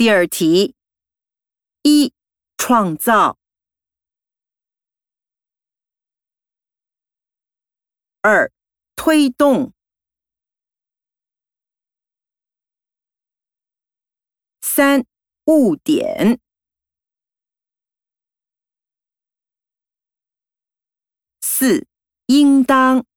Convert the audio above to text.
第二题一创造。二推动。三误点。四应当。